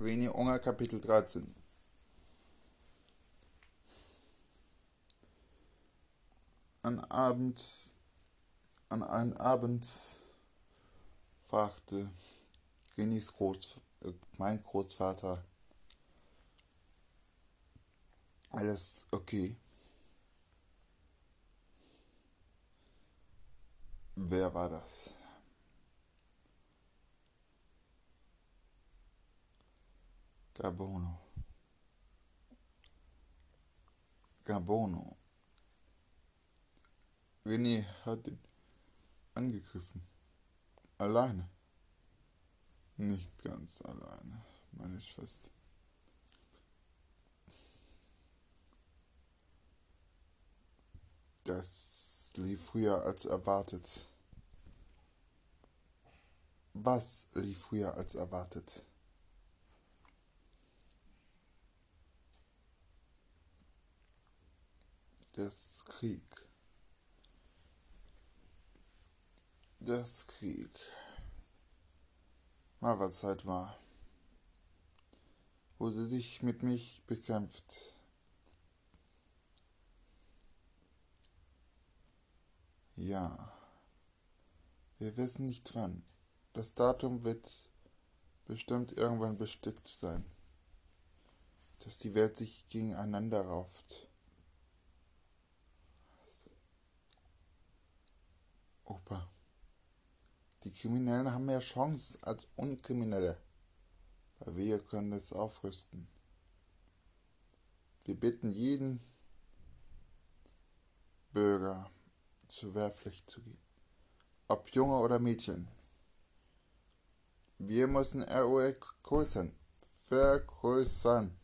René Unger, Kapitel 13 An Abend, an einem Abend fragte Renés Groß, äh, mein Großvater, alles okay? Wer war das? Gabono. Gabono. René hat ihn angegriffen. Alleine. Nicht ganz alleine, meine Schwester. Das lief früher als erwartet. Was lief früher als erwartet? Das Krieg. Das Krieg. Mal was halt war. Wo sie sich mit mich bekämpft. Ja. Wir wissen nicht wann. Das Datum wird bestimmt irgendwann bestickt sein. Dass die Welt sich gegeneinander rauft. Opa. Die Kriminellen haben mehr Chance als Unkriminelle, weil wir können es aufrüsten. Wir bitten jeden Bürger zur Wehrpflicht zu gehen, ob Junge oder Mädchen. Wir müssen ROE größern, vergrößern.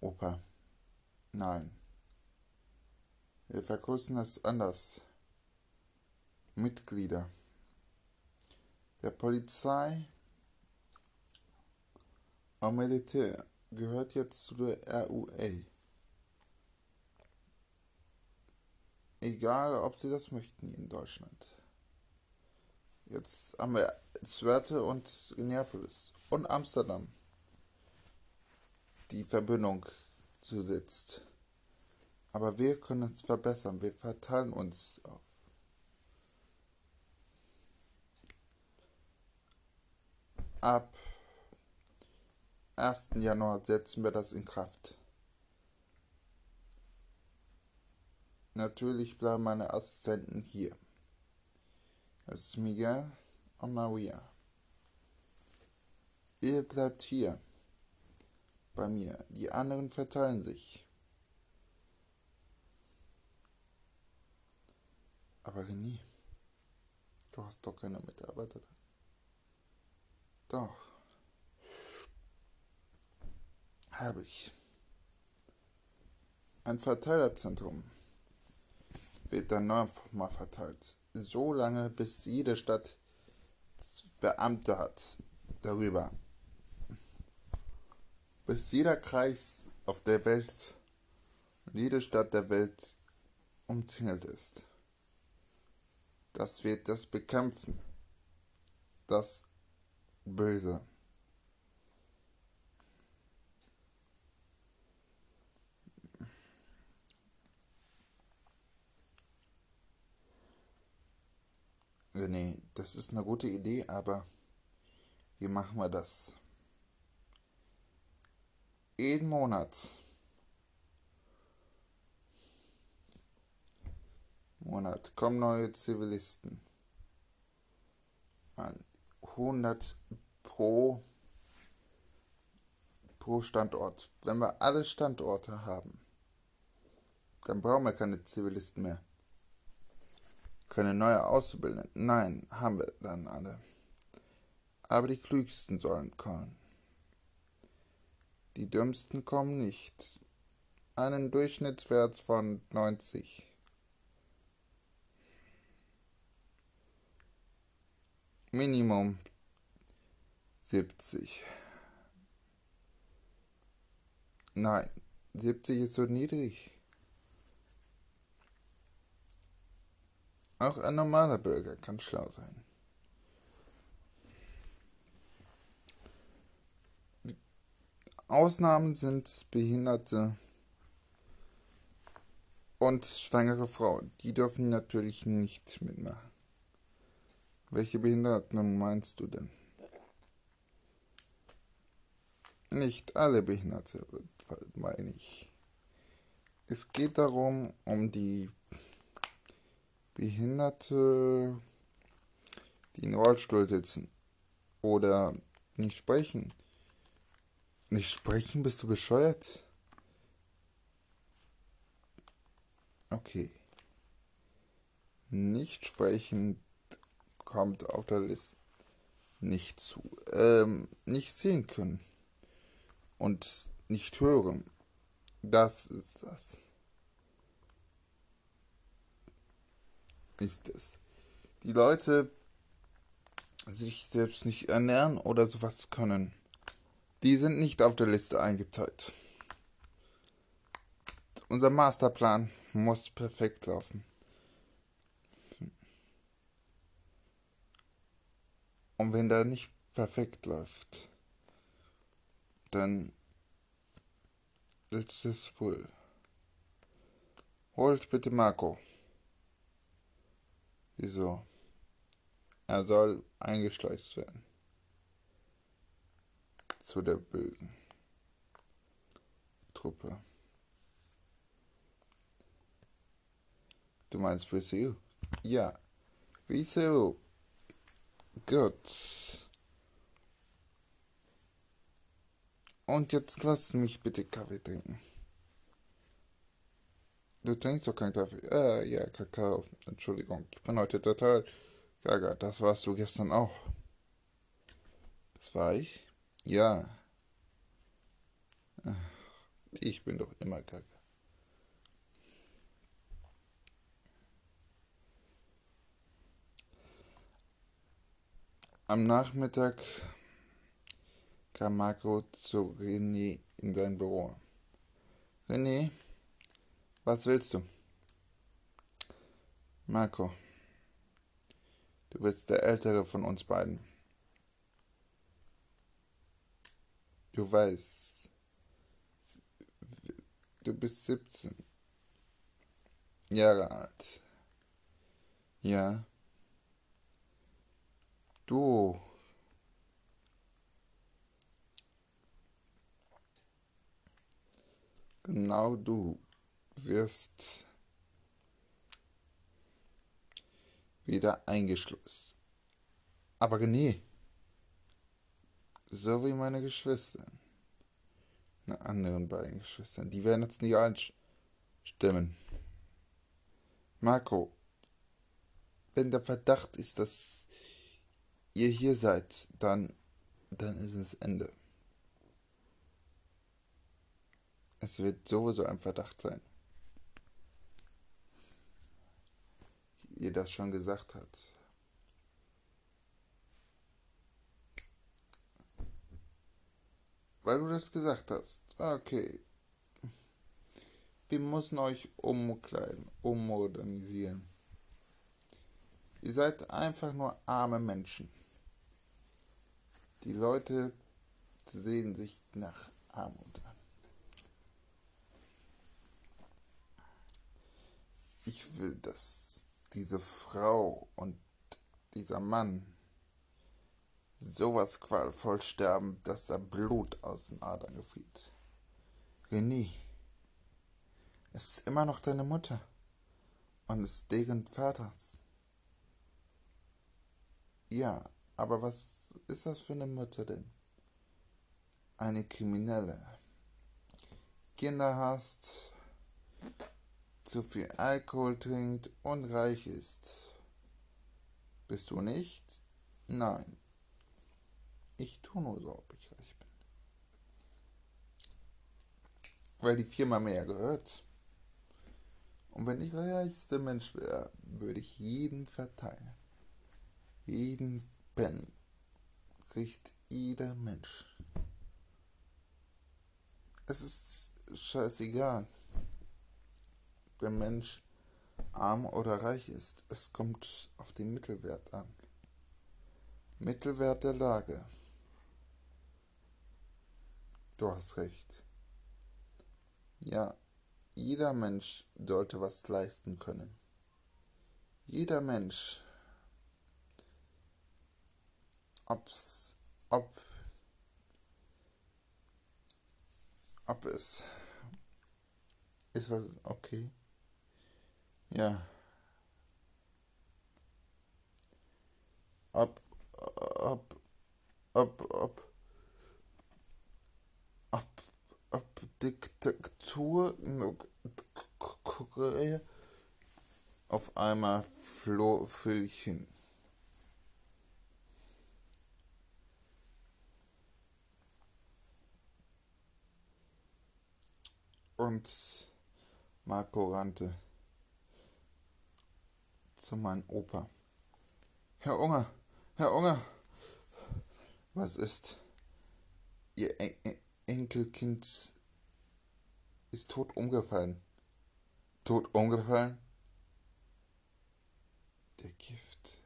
Opa, nein. Wir vergrößern es anders. Mitglieder der Polizei und Militär gehört jetzt zu der RUA. Egal, ob sie das möchten in Deutschland. Jetzt haben wir Zwerte und Minneapolis und Amsterdam. Die Verbindung zusitzt. Aber wir können es verbessern. Wir verteilen uns auf. Ab 1. Januar setzen wir das in Kraft. Natürlich bleiben meine Assistenten hier. Das ist Miguel und Maria. Ihr bleibt hier bei mir. Die anderen verteilen sich. Aber René, du hast doch keine Mitarbeiter. Doch. Habe ich. Ein Verteilerzentrum wird dann nochmal verteilt. So lange, bis jede Stadt Beamte hat darüber. Bis jeder Kreis auf der Welt und jede Stadt der Welt umzingelt ist. Das wird das bekämpfen. Das böse. Nee, das ist eine gute Idee, aber wie machen wir das? Jeden Monat. Monat kommen neue Zivilisten an. 100 pro, pro Standort. Wenn wir alle Standorte haben, dann brauchen wir keine Zivilisten mehr. Keine neue Auszubildenden. Nein, haben wir dann alle. Aber die Klügsten sollen kommen. Die Dümmsten kommen nicht. Einen Durchschnittswert von 90. Minimum 70. Nein, 70 ist so niedrig. Auch ein normaler Bürger kann schlau sein. Ausnahmen sind Behinderte und schwangere Frauen. Die dürfen natürlich nicht mitmachen. Welche Behinderten meinst du denn? Nicht alle Behinderte, meine ich. Es geht darum, um die Behinderte, die in Rollstuhl sitzen oder nicht sprechen. Nicht sprechen, bist du bescheuert? Okay. Nicht sprechen kommt auf der Liste nicht zu. Ähm, nicht sehen können und nicht hören. Das ist das. Ist es. Die Leute sich selbst nicht ernähren oder sowas können. Die sind nicht auf der Liste eingeteilt. Unser Masterplan muss perfekt laufen. Und wenn der nicht perfekt läuft, dann ist es wohl. Holt bitte Marco. Wieso? Er soll eingeschleust werden. Zu der bösen Truppe. Du meinst Wieso? Ja. Wieso? Gut. Und jetzt lass mich bitte Kaffee trinken. Du trinkst doch keinen Kaffee. Äh, ja, Kakao. Entschuldigung, ich bin heute total gaga. Das warst du gestern auch. Das war ich? Ja. Ich bin doch immer gaga. Am Nachmittag kam Marco zu René in sein Büro. René, was willst du? Marco, du bist der ältere von uns beiden. Du weißt, du bist 17 Jahre alt. Ja. Du Genau du wirst wieder eingeschlossen. Aber René, so wie meine Geschwister, meine anderen beiden Geschwister, die werden jetzt nicht einstimmen. Marco, wenn der Verdacht ist, dass ihr hier seid, dann, dann ist es Ende. Es wird sowieso ein Verdacht sein. Ihr das schon gesagt hat. Weil du das gesagt hast. Okay. Wir müssen euch umkleiden, ummodernisieren. Ihr seid einfach nur arme Menschen. Die Leute sehen sich nach Armut an. ich will, dass diese Frau und dieser Mann sowas qualvoll sterben, dass da Blut aus den Adern gefriert. René, es ist immer noch deine Mutter und es ist deren Vaters. Ja, aber was ist das für eine Mutter denn? Eine Kriminelle. Kinder hast, zu viel Alkohol trinkt und reich ist. Bist du nicht? Nein. Ich tue nur so, ob ich reich bin. Weil die Firma mehr gehört. Und wenn ich reichste Mensch wäre, würde ich jeden verteilen. Jeden Penny kriegt jeder Mensch. Es ist scheißegal der Mensch arm oder reich ist. Es kommt auf den Mittelwert an. Mittelwert der Lage. Du hast recht. Ja, jeder Mensch sollte was leisten können. Jeder Mensch, ob's, ob, ob es ist was okay. Ja. Ob, ob, ob, ob, ob, ob Diktatur auf einmal floh Und Marco rannte zu meinem Opa. Herr Unger, Herr Unger, was ist? Ihr en en Enkelkind ist tot umgefallen. Tot umgefallen? Der Gift,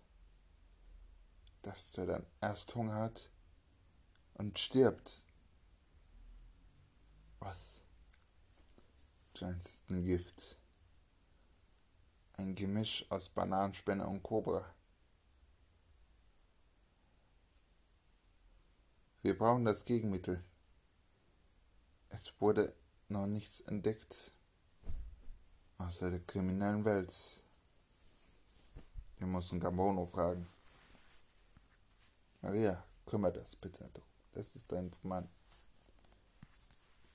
dass der dann erst Hunger hat und stirbt. Was? Kleinsten Gift. Ein Gemisch aus Bananenspinne und Kobra. Wir brauchen das Gegenmittel. Es wurde noch nichts entdeckt. Außer der kriminellen Welt. Wir müssen Gambono fragen. Maria, kümmere das bitte. Das ist dein Mann.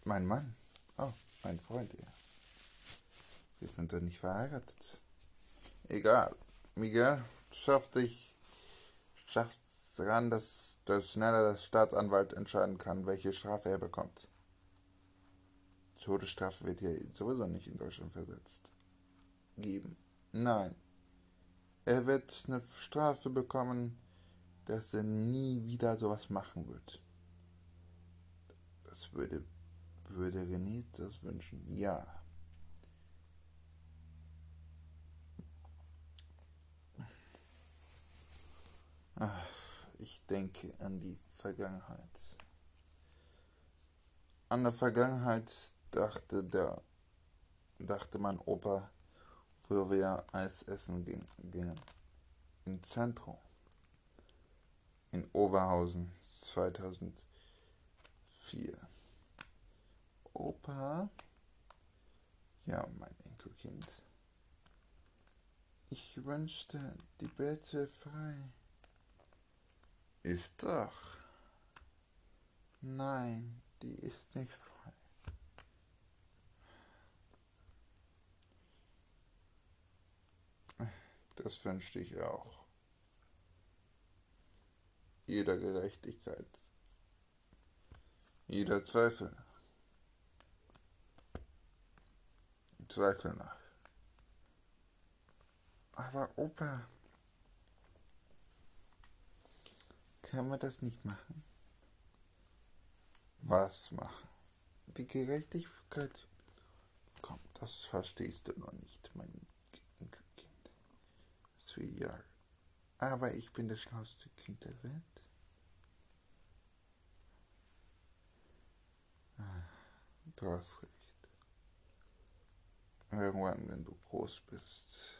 Mein Mann? Oh, Freund, ja. Wir sind doch nicht verheiratet. Egal. Miguel, schaff dich, schaffst daran, dass, dass schneller der Staatsanwalt entscheiden kann, welche Strafe er bekommt. Todesstrafe wird ja sowieso nicht in Deutschland versetzt. Geben. Nein. Er wird eine Strafe bekommen, dass er nie wieder sowas machen wird. Das würde, das wünschen. Ja. Ich denke an die Vergangenheit. An der Vergangenheit dachte der dachte mein Opa, wo wir Eis essen gingen. Im Zentrum. In Oberhausen 2004. Opa? Ja, mein Enkelkind. Ich wünschte, die Welt wäre frei. Ist doch. Nein, die ist nicht frei. Das wünschte ich auch. Jeder Gerechtigkeit. Jeder Zweifel. Zweifel nach. Aber Opa, Können wir das nicht machen? Was machen? Die Gerechtigkeit? Komm, das verstehst du noch nicht, mein Kind. Sweetheart. Aber ich bin das schlauste Kind der Welt. Ah, du hast recht. Irgendwann, wenn du groß bist,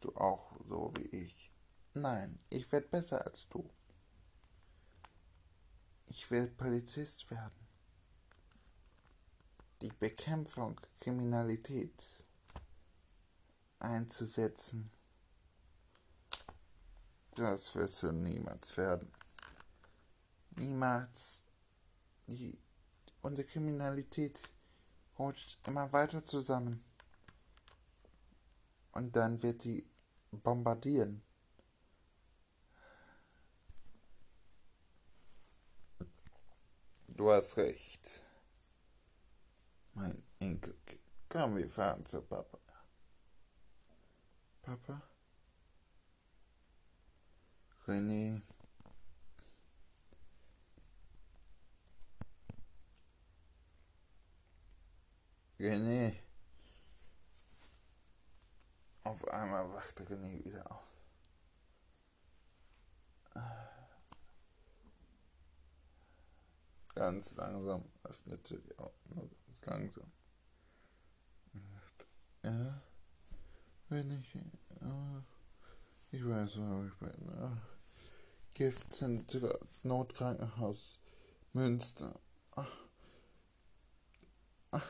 du auch so wie ich. Nein, ich werde besser als du. Ich will Polizist werden. Die Bekämpfung Kriminalität einzusetzen. Das wirst du niemals werden. Niemals. Die, unsere Kriminalität rutscht immer weiter zusammen. Und dann wird die bombardieren. Du hast recht. Mein Enkelkind. Komm, wir fahren zu Papa. Papa? René? René? Auf einmal wachte René wieder auf. Ganz langsam öffnete die Augen, ganz langsam. Ja, wenn ich, äh, ich weiß, wo ich bin. Giftzentrum, Notkrankenhaus, Münster. Ach, ach,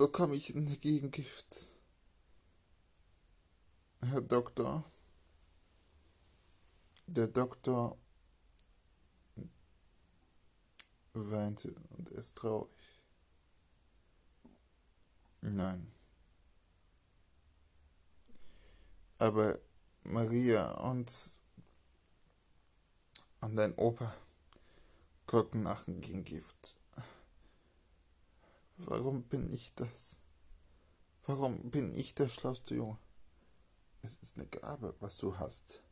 bekomme ich eine Gegengift? Herr Doktor, der Doktor weinte und ist traurig. Nein. Aber Maria und, und dein Opa gucken nach dem Gegengift. Warum bin ich das? Warum bin ich der schlauste Junge? Es ist eine Gabe, was du hast.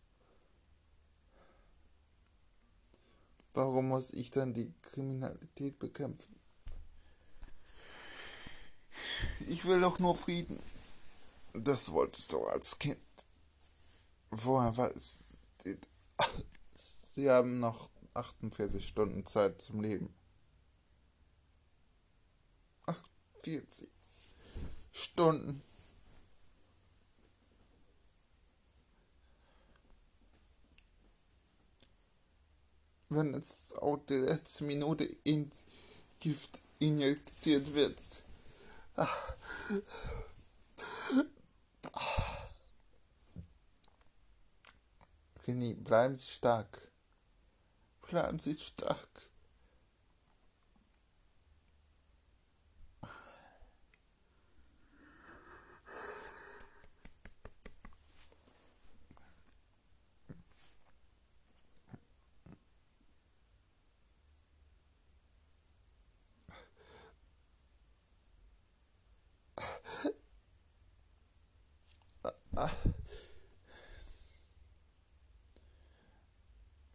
Warum muss ich dann die Kriminalität bekämpfen? Ich will doch nur Frieden. Das wolltest du als Kind. Woher war es? Sie haben noch 48 Stunden Zeit zum Leben. 48 Stunden. wenn es auch die letzte Minute in Gift injiziert wird. Ach. René, bleiben Sie stark. Bleiben Sie stark.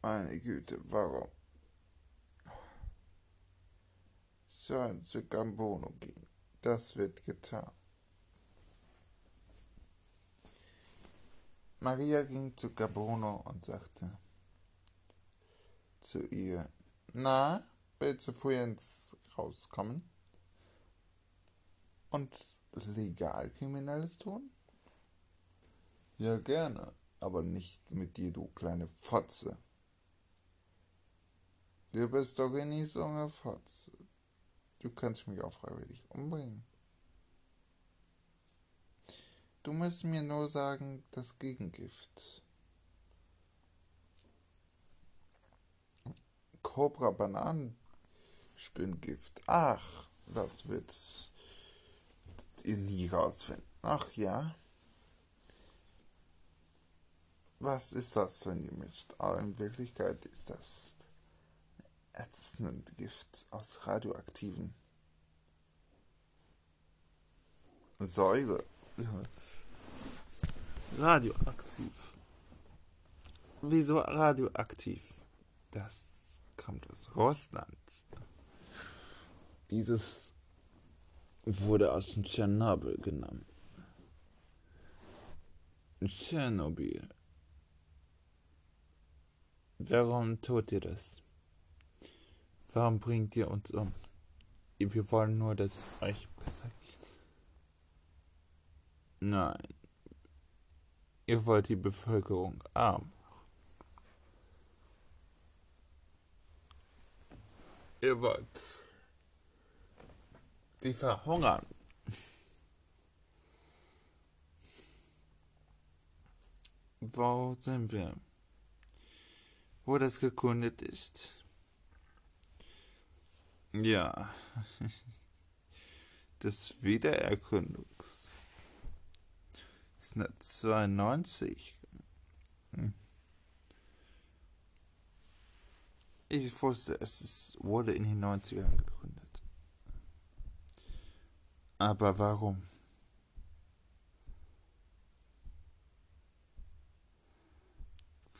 Meine Güte, warum? Sollen zu Gambono gehen. Das wird getan. Maria ging zu Gabono und sagte zu ihr, na, willst du früh ins rauskommen? Und legal Kriminelles tun? Ja, gerne, aber nicht mit dir, du kleine Fotze. Du bist doch eh nicht so eine Fotze. Du kannst mich auch freiwillig umbringen. Du musst mir nur sagen, das Gegengift. Cobra Bananenspinngift. Ach, das wird ihr nie rausfinden. Ach ja. Was ist das für ein Gemisch? Aber in Wirklichkeit ist das ätzenden Gift aus radioaktiven Säure. Ja. Radioaktiv. Wieso radioaktiv? Das kommt aus Russland. Dieses wurde aus Tschernobyl genommen. Tschernobyl. Warum tut ihr das? Warum bringt ihr uns um? Wir wollen nur, dass euch besser geht. Nein. Ihr wollt die Bevölkerung arm. Ihr wollt die verhungern. Wo sind wir? Wo das gekundet ist. Ja. Das Wiedererkundungs. 92. Hm. Ich wusste, es ist, wurde in den 90ern gegründet. Aber warum?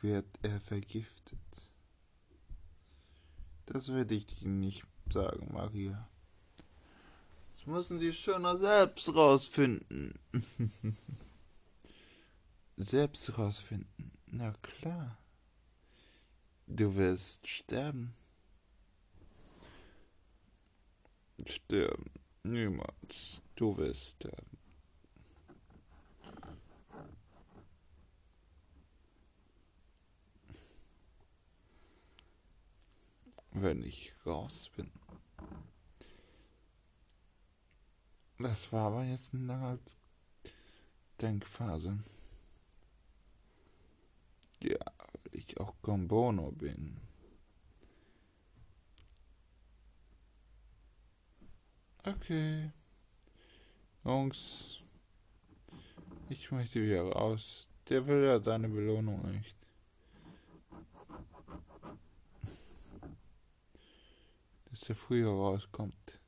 Wird er vergiftet? Das würde ich dir nicht sagen Maria. Das müssen Sie schöner selbst rausfinden. selbst rausfinden? Na klar. Du wirst sterben. Sterben. Niemals. Du wirst sterben. Wenn ich raus bin. Das war aber jetzt eine lange Denkphase. Ja, weil ich auch Gombono bin. Okay. Jungs, ich möchte wieder raus. Der will ja seine Belohnung nicht. Er früher rauskommt.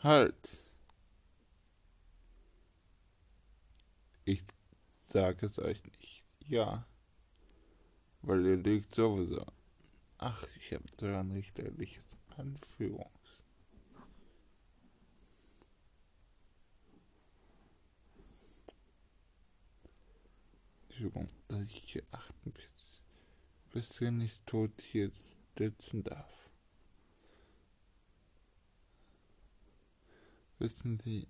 Halt! Ich sage es euch nicht. Ja. Weil ihr lügt sowieso. Ach, ich habe so ein richterliches Anführung. Entschuldigung, dass ich hier 48 bis er nicht tot hier sitzen darf. Wissen Sie,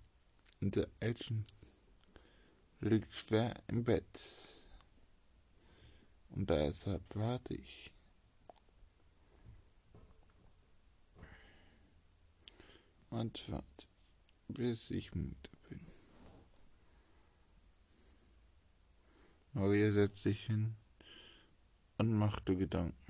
der Agent liegt schwer im Bett. Und deshalb warte ich. Und warte, bis ich müde bin. Maria setzt sich hin und machte Gedanken.